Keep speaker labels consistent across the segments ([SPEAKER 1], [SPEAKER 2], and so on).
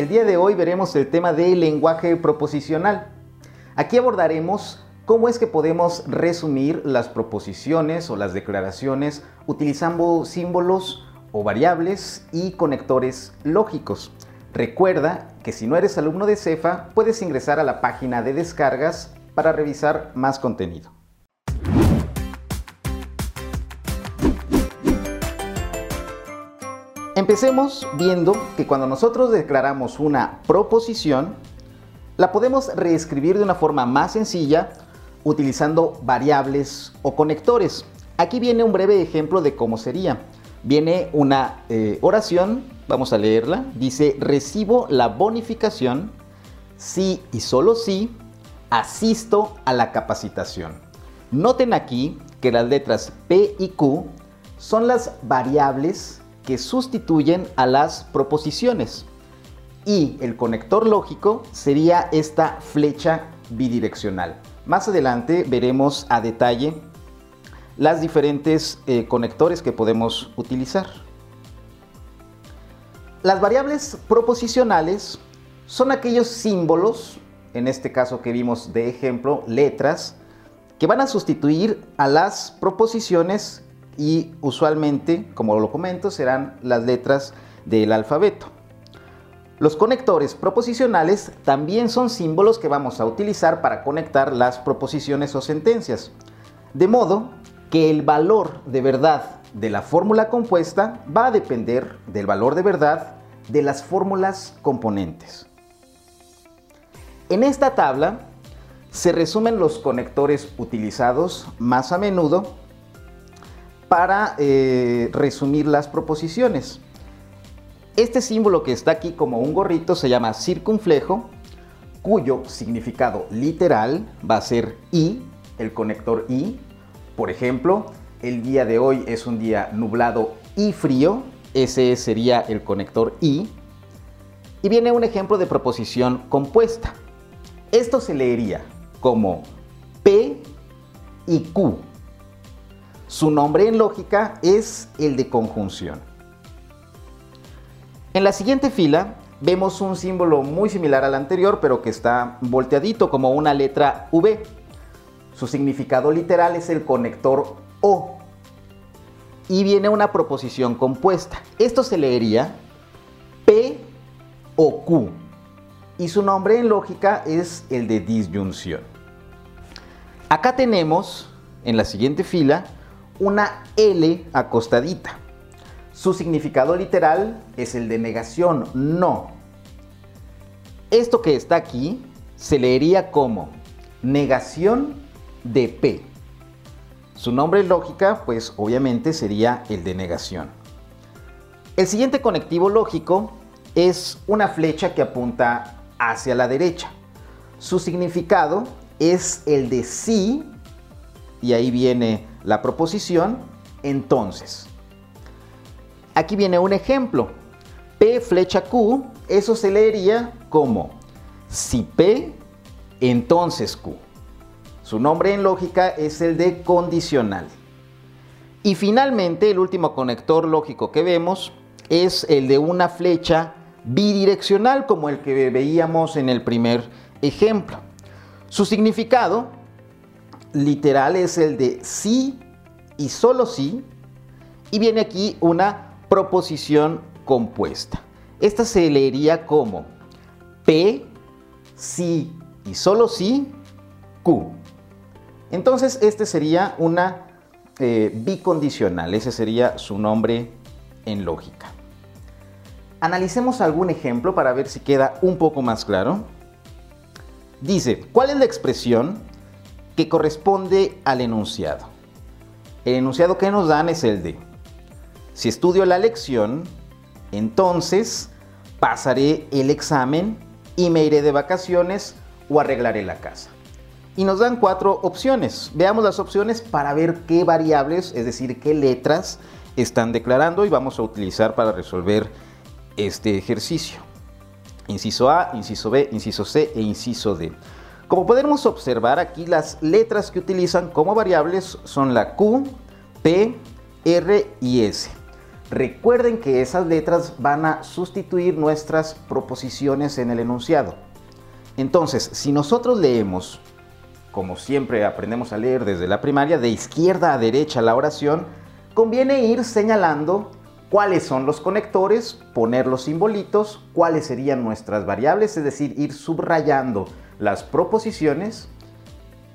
[SPEAKER 1] El día de hoy veremos el tema del lenguaje proposicional. Aquí abordaremos cómo es que podemos resumir las proposiciones o las declaraciones utilizando símbolos o variables y conectores lógicos. Recuerda que si no eres alumno de CEFA, puedes ingresar a la página de descargas para revisar más contenido. Empecemos viendo que cuando nosotros declaramos una proposición, la podemos reescribir de una forma más sencilla utilizando variables o conectores. Aquí viene un breve ejemplo de cómo sería. Viene una eh, oración, vamos a leerla, dice, recibo la bonificación si y solo si asisto a la capacitación. Noten aquí que las letras P y Q son las variables que sustituyen a las proposiciones. Y el conector lógico sería esta flecha bidireccional. Más adelante veremos a detalle las diferentes eh, conectores que podemos utilizar. Las variables proposicionales son aquellos símbolos, en este caso que vimos de ejemplo, letras, que van a sustituir a las proposiciones y usualmente, como lo comento, serán las letras del alfabeto. Los conectores proposicionales también son símbolos que vamos a utilizar para conectar las proposiciones o sentencias. De modo que el valor de verdad de la fórmula compuesta va a depender del valor de verdad de las fórmulas componentes. En esta tabla se resumen los conectores utilizados más a menudo para eh, resumir las proposiciones. Este símbolo que está aquí como un gorrito se llama circunflejo, cuyo significado literal va a ser I, el conector I. Por ejemplo, el día de hoy es un día nublado y frío, ese sería el conector I. Y viene un ejemplo de proposición compuesta. Esto se leería como P y Q. Su nombre en lógica es el de conjunción. En la siguiente fila vemos un símbolo muy similar al anterior, pero que está volteadito como una letra V. Su significado literal es el conector O. Y viene una proposición compuesta. Esto se leería P o Q. Y su nombre en lógica es el de disyunción. Acá tenemos, en la siguiente fila, una L acostadita. Su significado literal es el de negación, no. Esto que está aquí se leería como negación de P. Su nombre lógica, pues obviamente sería el de negación. El siguiente conectivo lógico es una flecha que apunta hacia la derecha. Su significado es el de sí, y ahí viene la proposición entonces. Aquí viene un ejemplo. P flecha Q, eso se leería como si P, entonces Q. Su nombre en lógica es el de condicional. Y finalmente el último conector lógico que vemos es el de una flecha bidireccional como el que veíamos en el primer ejemplo. Su significado literal es el de sí y solo sí. Y viene aquí una proposición compuesta. Esta se leería como P, sí y solo sí, Q. Entonces este sería una eh, bicondicional, ese sería su nombre en lógica. Analicemos algún ejemplo para ver si queda un poco más claro. Dice, ¿cuál es la expresión que corresponde al enunciado. El enunciado que nos dan es el de, si estudio la lección, entonces pasaré el examen y me iré de vacaciones o arreglaré la casa. Y nos dan cuatro opciones. Veamos las opciones para ver qué variables, es decir, qué letras están declarando y vamos a utilizar para resolver este ejercicio. Inciso A, inciso B, inciso C e inciso D. Como podemos observar aquí, las letras que utilizan como variables son la Q, P, R y S. Recuerden que esas letras van a sustituir nuestras proposiciones en el enunciado. Entonces, si nosotros leemos, como siempre aprendemos a leer desde la primaria, de izquierda a derecha la oración, conviene ir señalando cuáles son los conectores, poner los simbolitos, cuáles serían nuestras variables, es decir, ir subrayando las proposiciones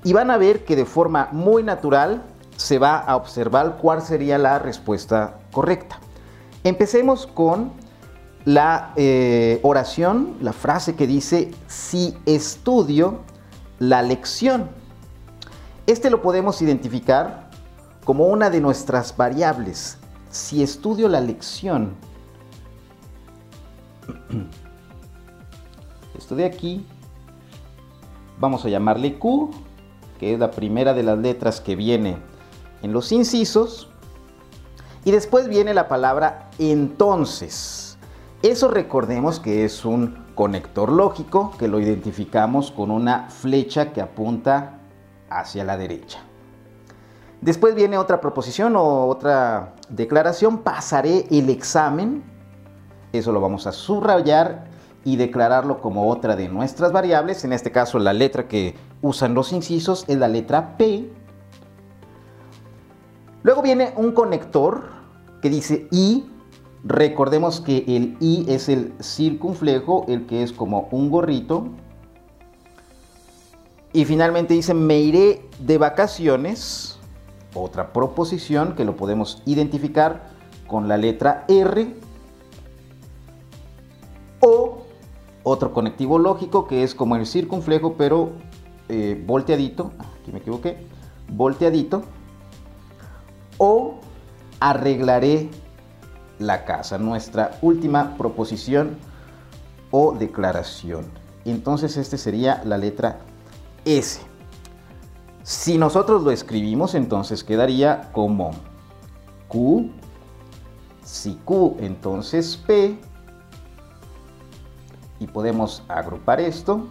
[SPEAKER 1] y van a ver que de forma muy natural se va a observar cuál sería la respuesta correcta. Empecemos con la eh, oración, la frase que dice, si estudio la lección. Este lo podemos identificar como una de nuestras variables. Si estudio la lección, esto de aquí, vamos a llamarle Q, que es la primera de las letras que viene en los incisos, y después viene la palabra entonces. Eso recordemos que es un conector lógico que lo identificamos con una flecha que apunta hacia la derecha. Después viene otra proposición o otra declaración, pasaré el examen. Eso lo vamos a subrayar y declararlo como otra de nuestras variables. En este caso la letra que usan los incisos es la letra P. Luego viene un conector que dice I. Recordemos que el I es el circunflejo, el que es como un gorrito. Y finalmente dice me iré de vacaciones. Otra proposición que lo podemos identificar con la letra R. O otro conectivo lógico que es como el circunflejo pero eh, volteadito. Aquí me equivoqué. Volteadito. O arreglaré la casa, nuestra última proposición o declaración. Entonces este sería la letra S. Si nosotros lo escribimos, entonces quedaría como Q. Si Q, entonces P. Y podemos agrupar esto.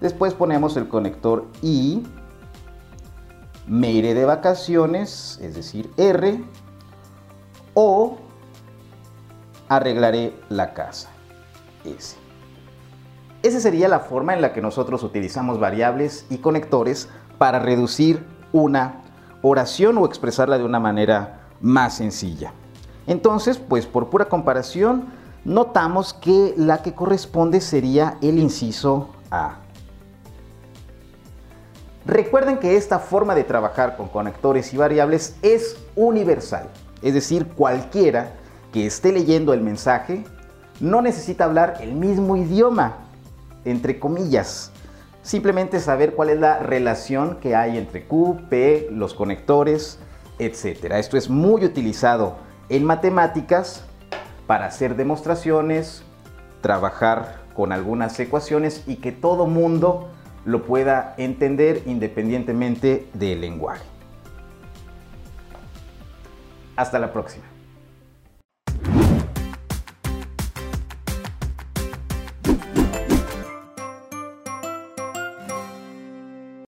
[SPEAKER 1] Después ponemos el conector I me iré de vacaciones, es decir, R, o arreglaré la casa, S. Esa sería la forma en la que nosotros utilizamos variables y conectores para reducir una oración o expresarla de una manera más sencilla. Entonces, pues por pura comparación, notamos que la que corresponde sería el inciso A. Recuerden que esta forma de trabajar con conectores y variables es universal, es decir, cualquiera que esté leyendo el mensaje no necesita hablar el mismo idioma, entre comillas. Simplemente saber cuál es la relación que hay entre Q, P, los conectores, etc. Esto es muy utilizado en matemáticas para hacer demostraciones, trabajar con algunas ecuaciones y que todo mundo lo pueda entender independientemente del lenguaje. Hasta la próxima.